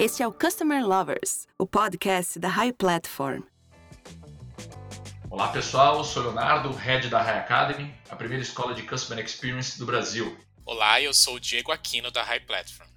Este é o Customer Lovers, o podcast da High Platform. Olá pessoal, eu sou Leonardo, head da High Academy, a primeira escola de Customer Experience do Brasil. Olá, eu sou o Diego Aquino da High Platform.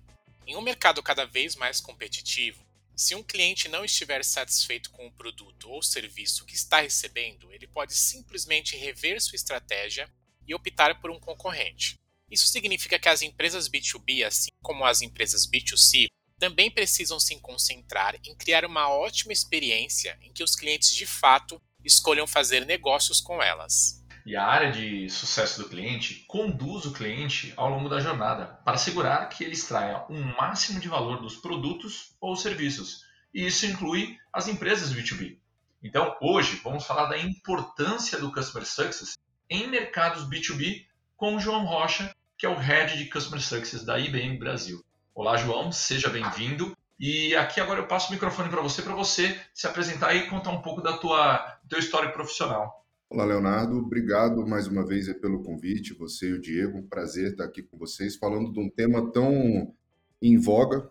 Em um mercado cada vez mais competitivo, se um cliente não estiver satisfeito com o produto ou serviço que está recebendo, ele pode simplesmente rever sua estratégia e optar por um concorrente. Isso significa que as empresas B2B, assim como as empresas B2C, também precisam se concentrar em criar uma ótima experiência em que os clientes de fato escolham fazer negócios com elas. E a área de sucesso do cliente conduz o cliente ao longo da jornada para assegurar que ele extraia o um máximo de valor dos produtos ou serviços. E isso inclui as empresas B2B. Então, hoje, vamos falar da importância do Customer Success em mercados B2B com o João Rocha, que é o Head de Customer Success da IBM Brasil. Olá, João, seja bem-vindo. E aqui agora eu passo o microfone para você, para você se apresentar e contar um pouco da tua, do teu histórico profissional. Olá, Leonardo. Obrigado mais uma vez pelo convite, você e o Diego. Um prazer estar aqui com vocês, falando de um tema tão em voga,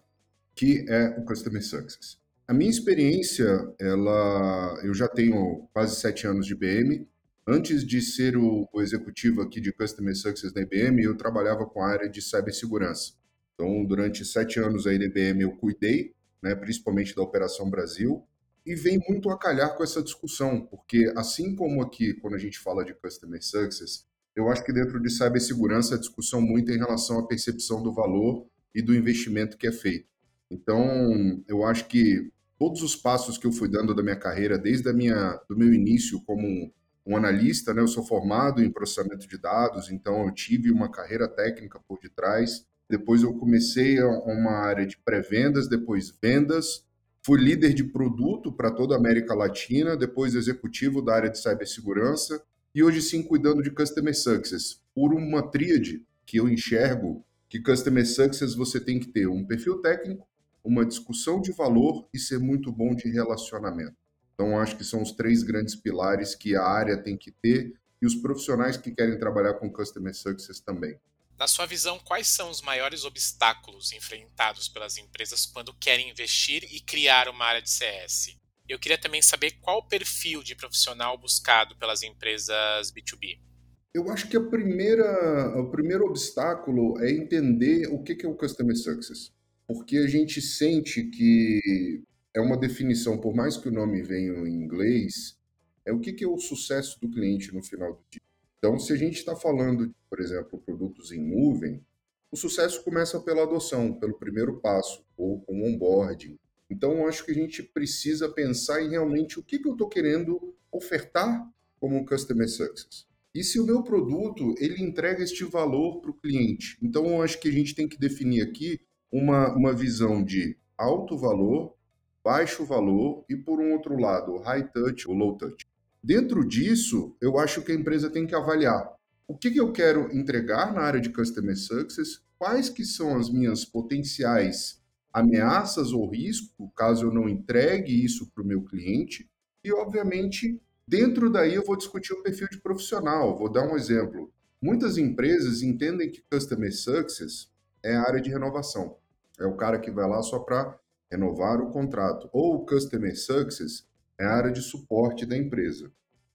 que é o Customer Success. A minha experiência, ela, eu já tenho quase sete anos de IBM. Antes de ser o, o executivo aqui de Customer Success da IBM, eu trabalhava com a área de cibersegurança. Então, durante sete anos da IBM eu cuidei, né, principalmente da Operação Brasil, e vem muito a calhar com essa discussão, porque assim como aqui, quando a gente fala de Customer Success, eu acho que dentro de cibersegurança a discussão muito em relação à percepção do valor e do investimento que é feito. Então, eu acho que todos os passos que eu fui dando da minha carreira, desde a minha, do meu início como um analista, né, eu sou formado em processamento de dados, então eu tive uma carreira técnica por detrás, depois eu comecei uma área de pré-vendas, depois vendas, fui líder de produto para toda a América Latina, depois executivo da área de cibersegurança e hoje sim cuidando de Customer Success, por uma tríade que eu enxergo que Customer Success você tem que ter um perfil técnico, uma discussão de valor e ser muito bom de relacionamento. Então, acho que são os três grandes pilares que a área tem que ter e os profissionais que querem trabalhar com Customer Success também. Na sua visão, quais são os maiores obstáculos enfrentados pelas empresas quando querem investir e criar uma área de CS? Eu queria também saber qual o perfil de profissional buscado pelas empresas B2B. Eu acho que a primeira, o primeiro obstáculo é entender o que é o Customer Success. Porque a gente sente que é uma definição, por mais que o nome venha em inglês, é o que é o sucesso do cliente no final do dia. Então, se a gente está falando, por exemplo, produtos em nuvem, o sucesso começa pela adoção, pelo primeiro passo, ou com onboarding. Então, acho que a gente precisa pensar em realmente o que, que eu estou querendo ofertar como Customer Success. E se o meu produto ele entrega este valor para o cliente. Então, eu acho que a gente tem que definir aqui uma, uma visão de alto valor, baixo valor e, por um outro lado, high touch ou low touch. Dentro disso, eu acho que a empresa tem que avaliar o que, que eu quero entregar na área de Customer Success, quais que são as minhas potenciais ameaças ou risco, caso eu não entregue isso para o meu cliente, e, obviamente, dentro daí eu vou discutir o perfil de profissional. Vou dar um exemplo. Muitas empresas entendem que Customer Success é a área de renovação. É o cara que vai lá só para renovar o contrato. Ou Customer Success é a área de suporte da empresa.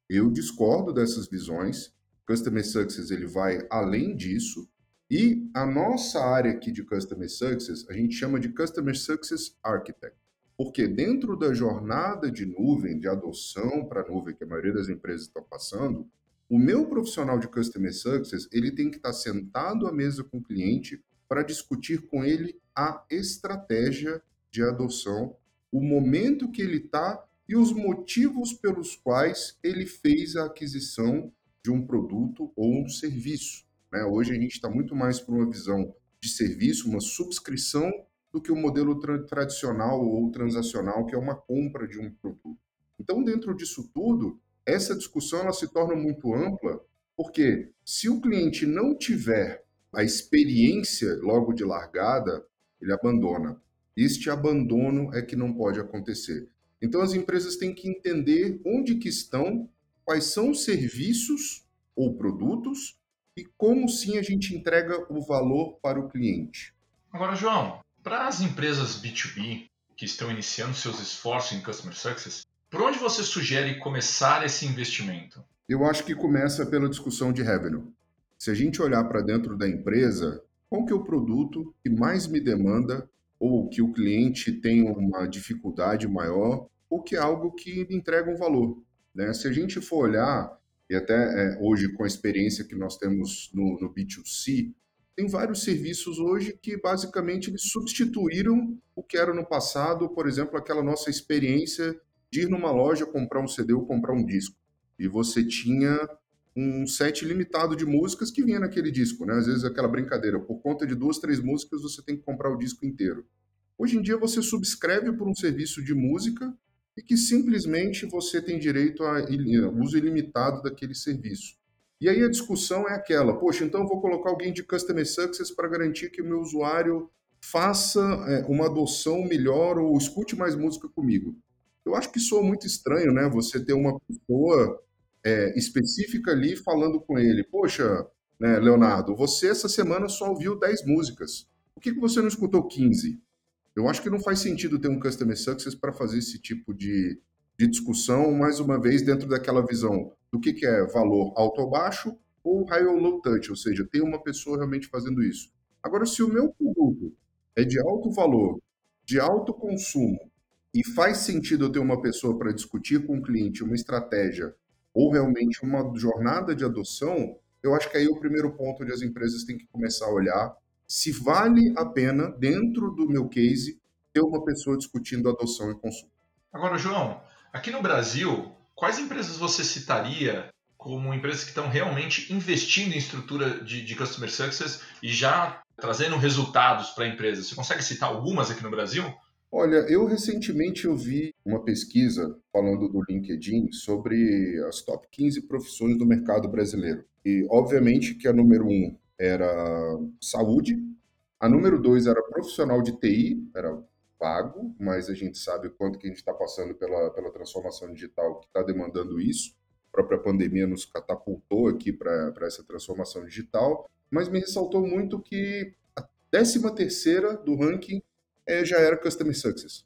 Eu discordo dessas visões. Customer Success ele vai além disso. E a nossa área aqui de Customer Success, a gente chama de Customer Success Architect. Porque dentro da jornada de nuvem, de adoção para nuvem, que a maioria das empresas estão passando, o meu profissional de Customer Success, ele tem que estar sentado à mesa com o cliente para discutir com ele a estratégia de adoção, o momento que ele está e os motivos pelos quais ele fez a aquisição de um produto ou um serviço. Né? Hoje a gente está muito mais para uma visão de serviço, uma subscrição, do que o um modelo tra tradicional ou transacional, que é uma compra de um produto. Então, dentro disso tudo, essa discussão ela se torna muito ampla, porque se o cliente não tiver a experiência logo de largada, ele abandona. Este abandono é que não pode acontecer. Então as empresas têm que entender onde que estão, quais são os serviços ou produtos e como sim a gente entrega o valor para o cliente. Agora, João, Para as empresas B2B que estão iniciando seus esforços em Customer Success, por onde você sugere começar esse investimento? Eu acho que começa pela discussão de revenue. Se a gente olhar para dentro da empresa, qual que é o produto que mais me demanda ou que o cliente tem uma dificuldade maior ou que é algo que entrega um valor. Né? Se a gente for olhar, e até é, hoje com a experiência que nós temos no, no B2C, tem vários serviços hoje que basicamente eles substituíram o que era no passado, por exemplo, aquela nossa experiência de ir numa loja comprar um CD ou comprar um disco. E você tinha um set limitado de músicas que vinha naquele disco, né? Às vezes aquela brincadeira, por conta de duas, três músicas você tem que comprar o disco inteiro. Hoje em dia você subscreve por um serviço de música e que simplesmente você tem direito a uso ilimitado daquele serviço. E aí a discussão é aquela, poxa, então eu vou colocar alguém de Customer Success para garantir que o meu usuário faça é, uma adoção melhor ou escute mais música comigo. Eu acho que soa muito estranho, né? Você ter uma pessoa é, específica ali falando com ele, poxa, né, Leonardo, você essa semana só ouviu 10 músicas. Por que, que você não escutou 15? Eu acho que não faz sentido ter um Customer Success para fazer esse tipo de, de discussão, mais uma vez, dentro daquela visão do que, que é valor alto ou baixo ou high ou low touch, ou seja, tem uma pessoa realmente fazendo isso. Agora, se o meu produto é de alto valor, de alto consumo, e faz sentido eu ter uma pessoa para discutir com o cliente uma estratégia ou realmente uma jornada de adoção, eu acho que aí é o primeiro ponto onde as empresas têm que começar a olhar se vale a pena, dentro do meu case, ter uma pessoa discutindo adoção e consumo. Agora, João, aqui no Brasil, quais empresas você citaria como empresas que estão realmente investindo em estrutura de, de Customer Success e já trazendo resultados para a empresa? Você consegue citar algumas aqui no Brasil? Olha, eu recentemente eu vi uma pesquisa falando do LinkedIn sobre as top 15 profissões do mercado brasileiro. E, obviamente, que a número um era saúde, a número dois era profissional de TI, era vago, mas a gente sabe o quanto que a gente está passando pela, pela transformação digital que está demandando isso. A própria pandemia nos catapultou aqui para essa transformação digital, mas me ressaltou muito que a décima terceira do ranking é, já era Customer Success.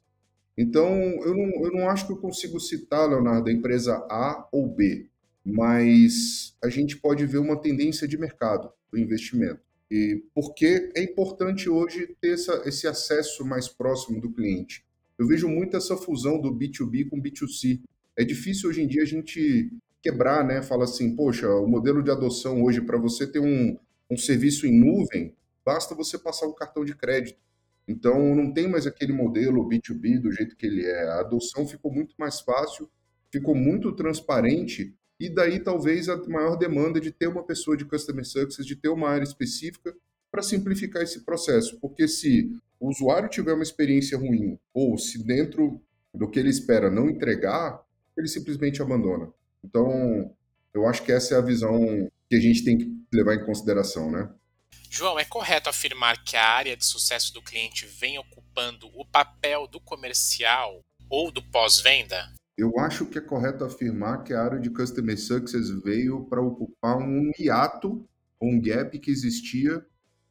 Então, eu não, eu não acho que eu consigo citar, Leonardo, a empresa A ou B, mas a gente pode ver uma tendência de mercado do investimento. E porque é importante hoje ter essa, esse acesso mais próximo do cliente. Eu vejo muito essa fusão do B2B com B2C. É difícil hoje em dia a gente quebrar, né? Fala assim, poxa, o modelo de adoção hoje, para você ter um, um serviço em nuvem, basta você passar um cartão de crédito. Então, não tem mais aquele modelo B2B do jeito que ele é. A adoção ficou muito mais fácil, ficou muito transparente, e daí talvez a maior demanda de ter uma pessoa de Customer Success, de ter uma área específica para simplificar esse processo. Porque se o usuário tiver uma experiência ruim, ou se dentro do que ele espera não entregar, ele simplesmente abandona. Então, eu acho que essa é a visão que a gente tem que levar em consideração, né? João, é correto afirmar que a área de sucesso do cliente vem ocupando o papel do comercial ou do pós-venda? Eu acho que é correto afirmar que a área de Customer Success veio para ocupar um hiato, um gap que existia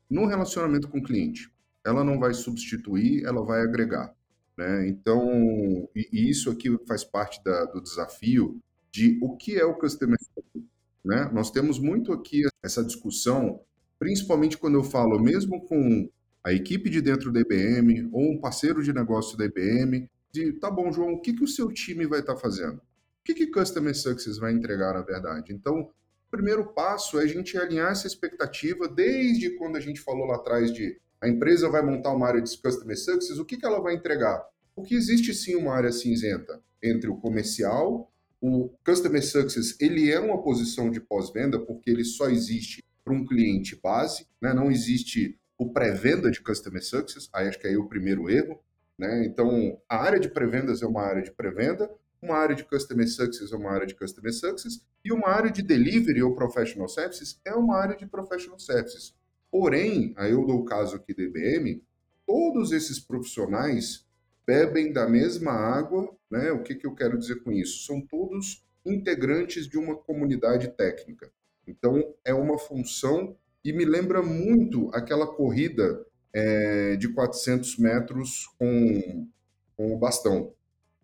no relacionamento com o cliente. Ela não vai substituir, ela vai agregar. Né? Então, e isso aqui faz parte da, do desafio de o que é o Customer Success. Né? Nós temos muito aqui essa discussão principalmente quando eu falo mesmo com a equipe de dentro da IBM ou um parceiro de negócio da IBM, de tá bom, João, o que, que o seu time vai estar tá fazendo? O que, que Customer Success vai entregar, na verdade? Então, o primeiro passo é a gente alinhar essa expectativa desde quando a gente falou lá atrás de a empresa vai montar uma área de Customer Success, o que, que ela vai entregar? Porque existe sim uma área cinzenta entre o comercial, o Customer Success, ele é uma posição de pós-venda porque ele só existe para um cliente base, né? não existe o pré-venda de Customer Success, aí acho que é o primeiro erro. Né? Então, a área de pré-vendas é uma área de pré-venda, uma área de Customer Success é uma área de Customer Success, e uma área de Delivery ou Professional Services é uma área de Professional Services. Porém, aí eu dou o caso aqui da IBM, todos esses profissionais bebem da mesma água, né? O que, que eu quero dizer com isso? São todos integrantes de uma comunidade técnica. Então, é uma função e me lembra muito aquela corrida é, de 400 metros com, com o bastão.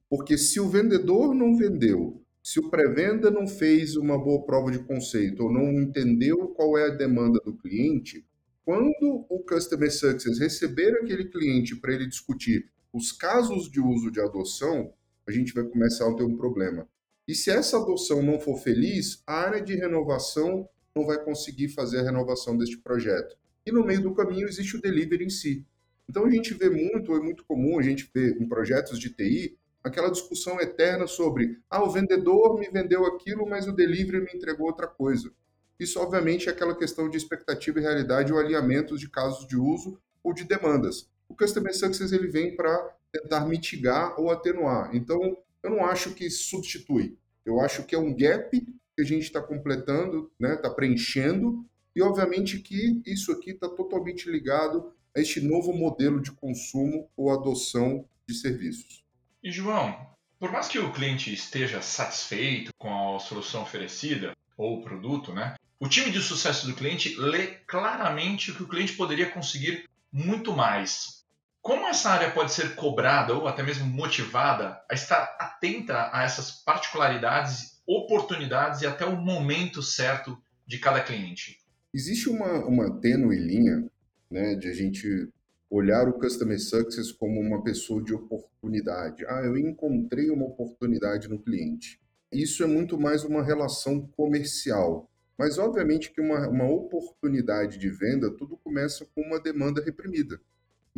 Porque se o vendedor não vendeu, se o pré-venda não fez uma boa prova de conceito ou não entendeu qual é a demanda do cliente, quando o Customer Success receber aquele cliente para ele discutir os casos de uso de adoção, a gente vai começar a ter um problema. E se essa adoção não for feliz, a área de renovação não vai conseguir fazer a renovação deste projeto. E no meio do caminho existe o delivery em si. Então a gente vê muito, é muito comum a gente ver em projetos de TI aquela discussão eterna sobre ah, o vendedor me vendeu aquilo, mas o delivery me entregou outra coisa. Isso, obviamente, é aquela questão de expectativa e realidade ou alinhamentos de casos de uso ou de demandas. O Customer Success ele vem para tentar mitigar ou atenuar. Então, eu não acho que substitui. Eu acho que é um gap que a gente está completando, está né, tá preenchendo, e obviamente que isso aqui está totalmente ligado a este novo modelo de consumo ou adoção de serviços. E João, por mais que o cliente esteja satisfeito com a solução oferecida ou o produto, né, o time de sucesso do cliente lê claramente que o cliente poderia conseguir muito mais. Como essa área pode ser cobrada ou até mesmo motivada a estar atenta a essas particularidades, oportunidades e até o momento certo de cada cliente? Existe uma, uma tênue linha né, de a gente olhar o Customer Success como uma pessoa de oportunidade. Ah, eu encontrei uma oportunidade no cliente. Isso é muito mais uma relação comercial. Mas, obviamente, que uma, uma oportunidade de venda, tudo começa com uma demanda reprimida.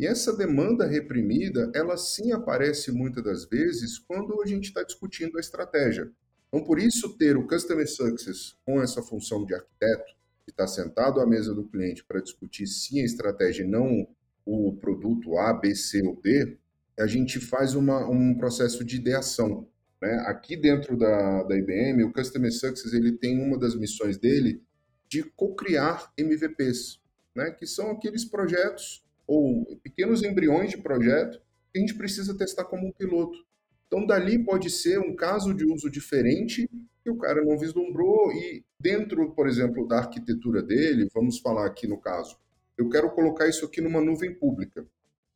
E essa demanda reprimida, ela sim aparece muitas das vezes quando a gente está discutindo a estratégia. Então, por isso, ter o Customer Success com essa função de arquiteto, que está sentado à mesa do cliente para discutir sim a estratégia e não o produto A, B, C ou D, a gente faz uma, um processo de ideação. Né? Aqui dentro da, da IBM, o Customer Success ele tem uma das missões dele de co-criar MVPs, né? que são aqueles projetos ou pequenos embriões de projeto que a gente precisa testar como um piloto. Então, dali pode ser um caso de uso diferente que o cara não vislumbrou e dentro, por exemplo, da arquitetura dele, vamos falar aqui no caso, eu quero colocar isso aqui numa nuvem pública.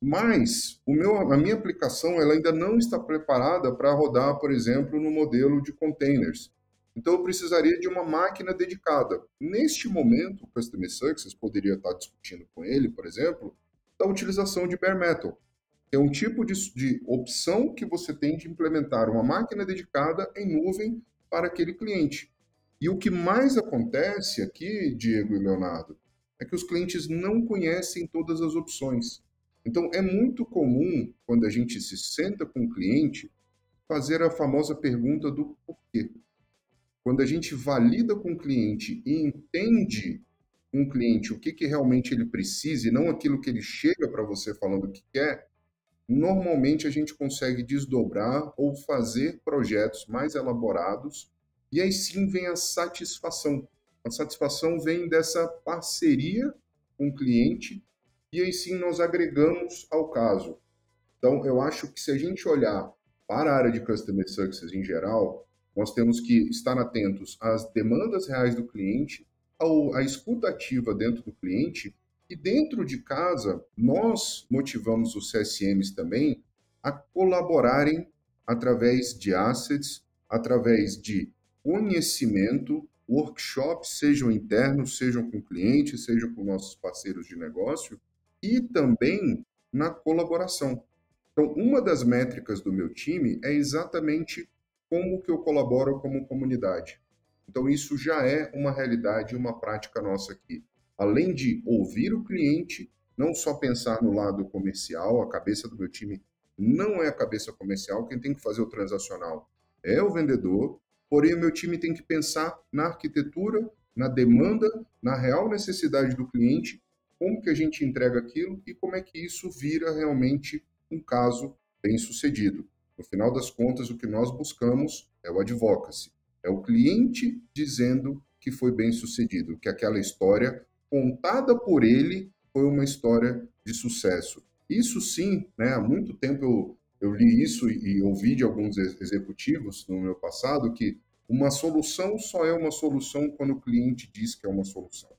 Mas o meu, a minha aplicação ela ainda não está preparada para rodar, por exemplo, no modelo de containers. Então eu precisaria de uma máquina dedicada. Neste momento, o Customer Success poderia estar discutindo com ele, por exemplo, da utilização de bare metal. É um tipo de, de opção que você tem de implementar uma máquina dedicada em nuvem para aquele cliente. E o que mais acontece aqui, Diego e Leonardo, é que os clientes não conhecem todas as opções. Então, é muito comum, quando a gente se senta com o cliente, fazer a famosa pergunta do porquê. Quando a gente valida com o cliente e entende o cliente o que, que realmente ele precisa e não aquilo que ele chega para você falando que quer, normalmente a gente consegue desdobrar ou fazer projetos mais elaborados e aí sim vem a satisfação. A satisfação vem dessa parceria com o cliente e aí sim nós agregamos ao caso. Então, eu acho que se a gente olhar para a área de Customer Success em geral, nós temos que estar atentos às demandas reais do cliente, ao, escuta ativa dentro do cliente, e dentro de casa, nós motivamos os CSMs também a colaborarem através de assets, através de conhecimento, workshops, sejam internos, sejam com clientes, sejam com nossos parceiros de negócio, e também na colaboração. Então, uma das métricas do meu time é exatamente como que eu colaboro como comunidade. Então, isso já é uma realidade, uma prática nossa aqui. Além de ouvir o cliente, não só pensar no lado comercial, a cabeça do meu time não é a cabeça comercial, quem tem que fazer o transacional é o vendedor, porém o meu time tem que pensar na arquitetura, na demanda, na real necessidade do cliente como que a gente entrega aquilo e como é que isso vira realmente um caso bem sucedido. No final das contas, o que nós buscamos é o advocacy, é o cliente dizendo que foi bem sucedido, que aquela história contada por ele foi uma história de sucesso. Isso sim, né, há muito tempo eu, eu li isso e, e ouvi de alguns executivos no meu passado que uma solução só é uma solução quando o cliente diz que é uma solução.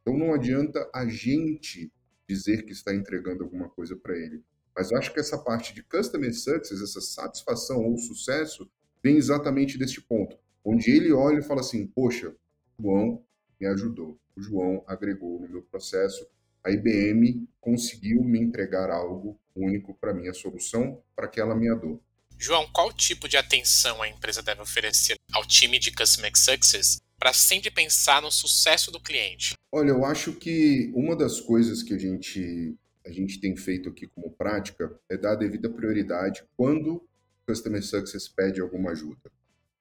Então não adianta a gente dizer que está entregando alguma coisa para ele. Mas acho que essa parte de customer success, essa satisfação ou sucesso, vem exatamente deste ponto, onde ele olha e fala assim: Poxa, o João me ajudou, o João agregou no meu processo, a IBM conseguiu me entregar algo único para minha solução, para aquela minha dor. João, qual tipo de atenção a empresa deve oferecer ao time de Customer Success para sempre pensar no sucesso do cliente? Olha, eu acho que uma das coisas que a gente a gente tem feito aqui como prática é dar a devida prioridade quando o Customer Success pede alguma ajuda.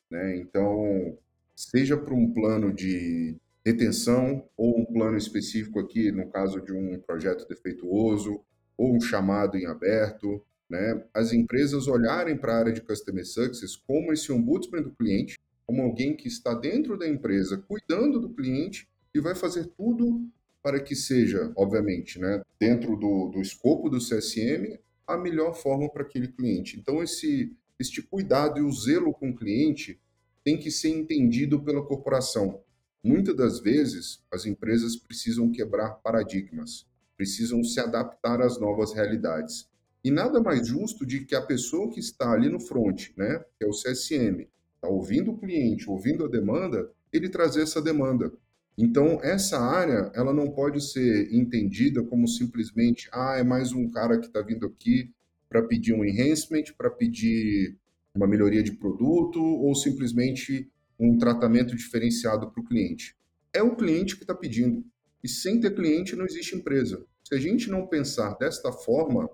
Né? Então, seja para um plano de retenção ou um plano específico aqui, no caso de um projeto defeituoso ou um chamado em aberto, né? as empresas olharem para a área de Customer Success como esse ombudsman do cliente, como alguém que está dentro da empresa, cuidando do cliente e vai fazer tudo para que seja, obviamente, né, dentro do, do escopo do CSM, a melhor forma para aquele cliente. Então, esse, este cuidado e o zelo com o cliente tem que ser entendido pela corporação. Muitas das vezes, as empresas precisam quebrar paradigmas, precisam se adaptar às novas realidades. E nada mais justo de que a pessoa que está ali no front, né, que é o CSM, está ouvindo o cliente, ouvindo a demanda, ele trazer essa demanda. Então, essa área, ela não pode ser entendida como simplesmente, ah, é mais um cara que está vindo aqui para pedir um enhancement, para pedir uma melhoria de produto ou simplesmente um tratamento diferenciado para o cliente. É o cliente que está pedindo. E sem ter cliente não existe empresa. Se a gente não pensar desta forma,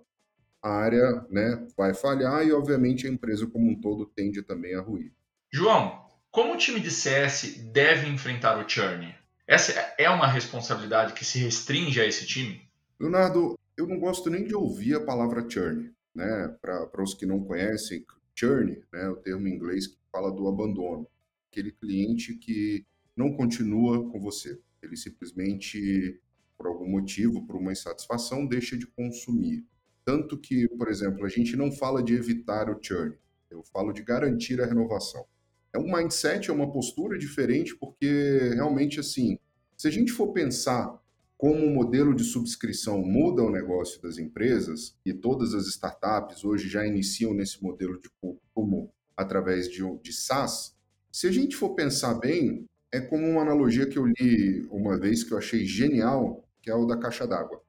a área né, vai falhar e, obviamente, a empresa como um todo tende também a ruir. João, como o time de CS deve enfrentar o churn? Essa é uma responsabilidade que se restringe a esse time? Leonardo, eu não gosto nem de ouvir a palavra churn. Né? Para os que não conhecem, churn né, o termo em inglês que fala do abandono. Aquele cliente que não continua com você. Ele simplesmente, por algum motivo, por uma insatisfação, deixa de consumir. Tanto que, por exemplo, a gente não fala de evitar o churn, eu falo de garantir a renovação é um mindset, é uma postura diferente, porque realmente, assim, se a gente for pensar como o modelo de subscrição muda o negócio das empresas, e todas as startups hoje já iniciam nesse modelo de como através de, de SaaS, se a gente for pensar bem, é como uma analogia que eu li uma vez que eu achei genial, que é o da caixa d'água.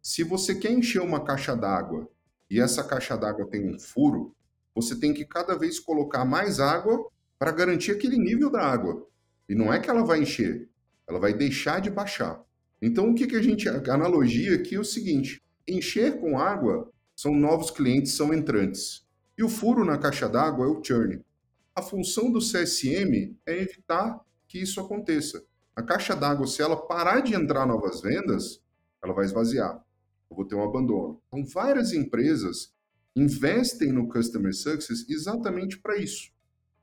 Se você quer encher uma caixa d'água e essa caixa d'água tem um furo, você tem que cada vez colocar mais água para garantir aquele nível da água. E não é que ela vai encher, ela vai deixar de baixar. Então, o que, que a gente. A analogia aqui é o seguinte: encher com água são novos clientes, são entrantes. E o furo na caixa d'água é o churn. A função do CSM é evitar que isso aconteça. A caixa d'água, se ela parar de entrar novas vendas, ela vai esvaziar. Eu vou ter um abandono. Então, várias empresas investem no Customer Success exatamente para isso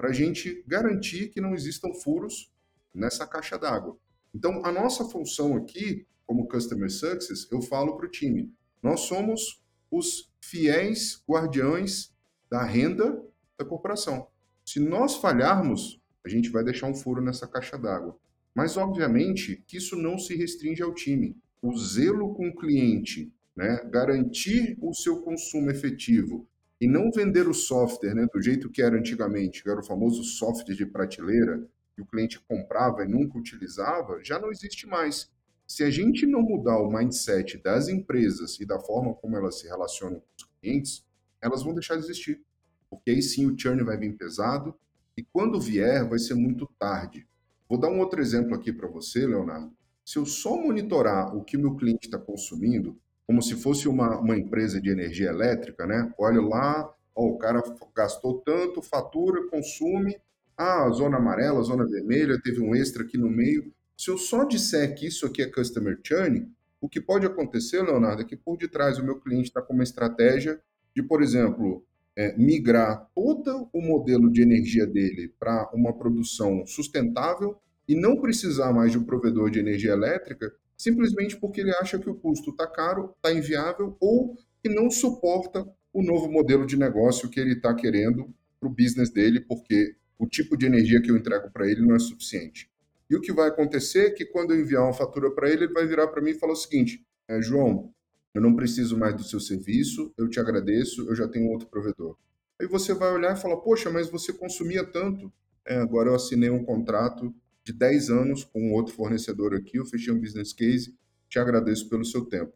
para a gente garantir que não existam furos nessa caixa d'água. Então, a nossa função aqui, como Customer Success, eu falo para o time, nós somos os fiéis guardiões da renda da corporação. Se nós falharmos, a gente vai deixar um furo nessa caixa d'água. Mas, obviamente, que isso não se restringe ao time. O zelo com o cliente, né? garantir o seu consumo efetivo, e não vender o software né, do jeito que era antigamente, que era o famoso software de prateleira, que o cliente comprava e nunca utilizava, já não existe mais. Se a gente não mudar o mindset das empresas e da forma como elas se relacionam com os clientes, elas vão deixar de existir. Porque aí sim o churn vai vir pesado e quando vier vai ser muito tarde. Vou dar um outro exemplo aqui para você, Leonardo. Se eu só monitorar o que meu cliente está consumindo, como se fosse uma, uma empresa de energia elétrica, né? Olha lá, ó, o cara gastou tanto, fatura, consume, ah, zona amarela, zona vermelha, teve um extra aqui no meio. Se eu só disser que isso aqui é customer churn, o que pode acontecer, Leonardo, é que por detrás o meu cliente está com uma estratégia de, por exemplo, é, migrar todo o modelo de energia dele para uma produção sustentável e não precisar mais de um provedor de energia elétrica simplesmente porque ele acha que o custo está caro, está inviável ou que não suporta o novo modelo de negócio que ele está querendo para o business dele, porque o tipo de energia que eu entrego para ele não é suficiente. E o que vai acontecer é que quando eu enviar uma fatura para ele, ele vai virar para mim e falar o seguinte: é, João, eu não preciso mais do seu serviço, eu te agradeço, eu já tenho outro provedor. Aí você vai olhar e falar, poxa, mas você consumia tanto. É, agora eu assinei um contrato de 10 anos com outro fornecedor aqui, eu fechei um business case, te agradeço pelo seu tempo.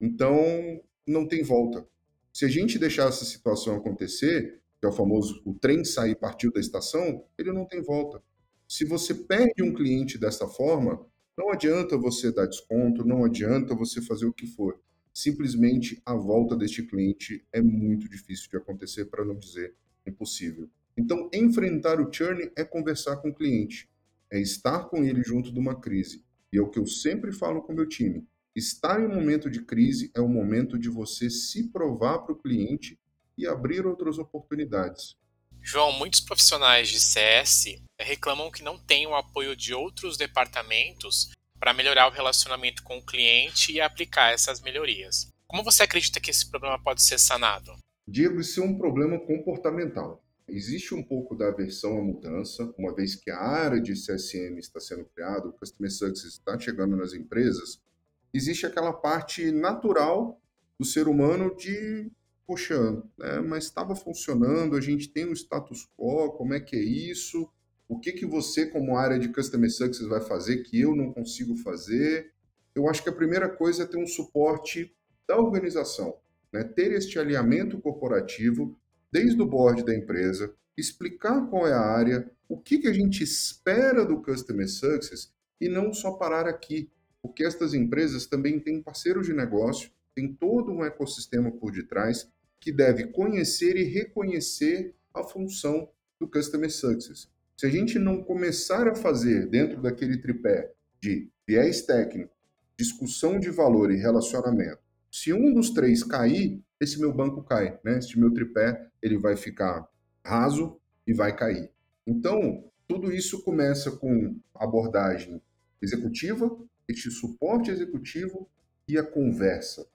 Então, não tem volta. Se a gente deixar essa situação acontecer, que é o famoso o trem sair partiu da estação, ele não tem volta. Se você perde um cliente dessa forma, não adianta você dar desconto, não adianta você fazer o que for. Simplesmente a volta deste cliente é muito difícil de acontecer, para não dizer impossível. Então, enfrentar o churn é conversar com o cliente, é estar com ele junto de uma crise. E é o que eu sempre falo com meu time. Estar em um momento de crise é o momento de você se provar para o cliente e abrir outras oportunidades. João, muitos profissionais de CS reclamam que não têm o apoio de outros departamentos para melhorar o relacionamento com o cliente e aplicar essas melhorias. Como você acredita que esse problema pode ser sanado? Diego, isso é um problema comportamental. Existe um pouco da aversão à mudança, uma vez que a área de CSM está sendo criada, o Customer Success está chegando nas empresas, existe aquela parte natural do ser humano de, poxa, né, mas estava funcionando, a gente tem um status quo, como é que é isso? O que, que você, como área de Customer Success, vai fazer que eu não consigo fazer? Eu acho que a primeira coisa é ter um suporte da organização, né? ter este alinhamento corporativo desde o board da empresa, explicar qual é a área, o que, que a gente espera do Customer Success e não só parar aqui porque estas empresas também têm parceiros de negócio, tem todo um ecossistema por detrás que deve conhecer e reconhecer a função do Customer Success. Se a gente não começar a fazer dentro daquele tripé de viés técnico, discussão de valor e relacionamento, se um dos três cair, esse meu banco cai, né? Esse meu tripé ele vai ficar raso e vai cair. Então, tudo isso começa com abordagem executiva, este suporte executivo e a conversa.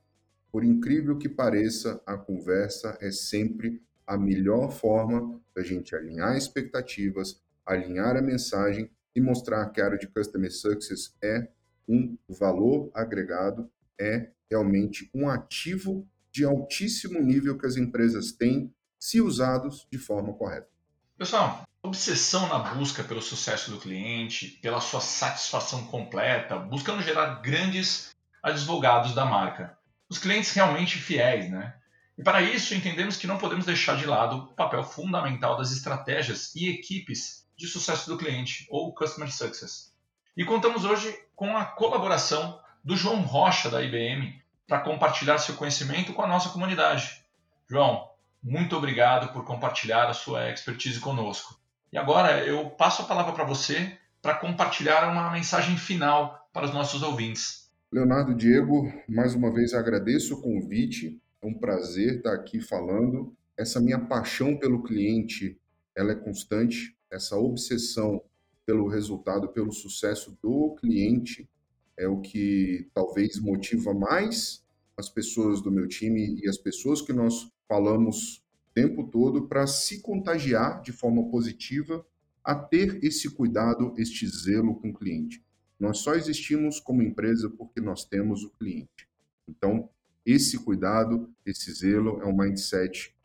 Por incrível que pareça, a conversa é sempre a melhor forma da gente alinhar expectativas, alinhar a mensagem e mostrar que a área de Customer Success é um valor agregado, é realmente um ativo de altíssimo nível que as empresas têm se usados de forma correta. Pessoal, obsessão na busca pelo sucesso do cliente, pela sua satisfação completa, buscando gerar grandes advogados da marca. Os clientes realmente fiéis, né? E para isso entendemos que não podemos deixar de lado o papel fundamental das estratégias e equipes de sucesso do cliente, ou Customer Success. E contamos hoje com a colaboração do João Rocha, da IBM, para compartilhar seu conhecimento com a nossa comunidade. João, muito obrigado por compartilhar a sua expertise conosco. E agora eu passo a palavra para você para compartilhar uma mensagem final para os nossos ouvintes. Leonardo Diego, mais uma vez agradeço o convite. É um prazer estar aqui falando. Essa minha paixão pelo cliente, ela é constante. Essa obsessão pelo resultado, pelo sucesso do cliente é o que talvez motiva mais as pessoas do meu time e as pessoas que nós falamos tempo todo para se contagiar de forma positiva a ter esse cuidado, este zelo com o cliente. Nós só existimos como empresa porque nós temos o cliente. Então, esse cuidado, esse zelo é um mindset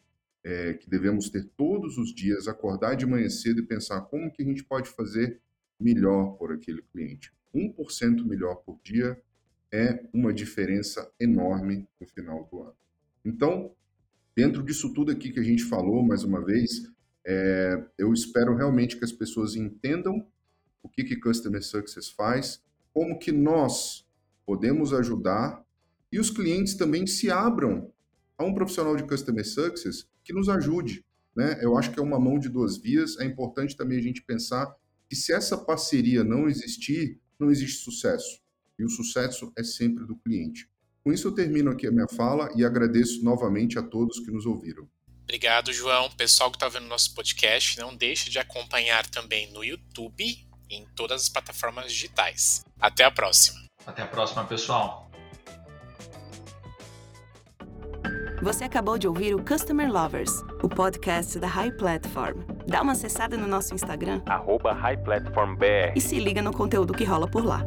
é, que devemos ter todos os dias, acordar de manhã cedo e pensar como que a gente pode fazer melhor por aquele cliente. 1% melhor por dia é uma diferença enorme no final do ano. Então, Dentro disso tudo aqui que a gente falou, mais uma vez, é, eu espero realmente que as pessoas entendam o que, que Customer Success faz, como que nós podemos ajudar e os clientes também se abram a um profissional de Customer Success que nos ajude. Né? Eu acho que é uma mão de duas vias. É importante também a gente pensar que se essa parceria não existir, não existe sucesso. E o sucesso é sempre do cliente. Com isso, eu termino aqui a minha fala e agradeço novamente a todos que nos ouviram. Obrigado, João. Pessoal que está vendo nosso podcast, não deixe de acompanhar também no YouTube em todas as plataformas digitais. Até a próxima. Até a próxima, pessoal. Você acabou de ouvir o Customer Lovers, o podcast da High Platform. Dá uma acessada no nosso Instagram, arroba High Platform BR. e se liga no conteúdo que rola por lá.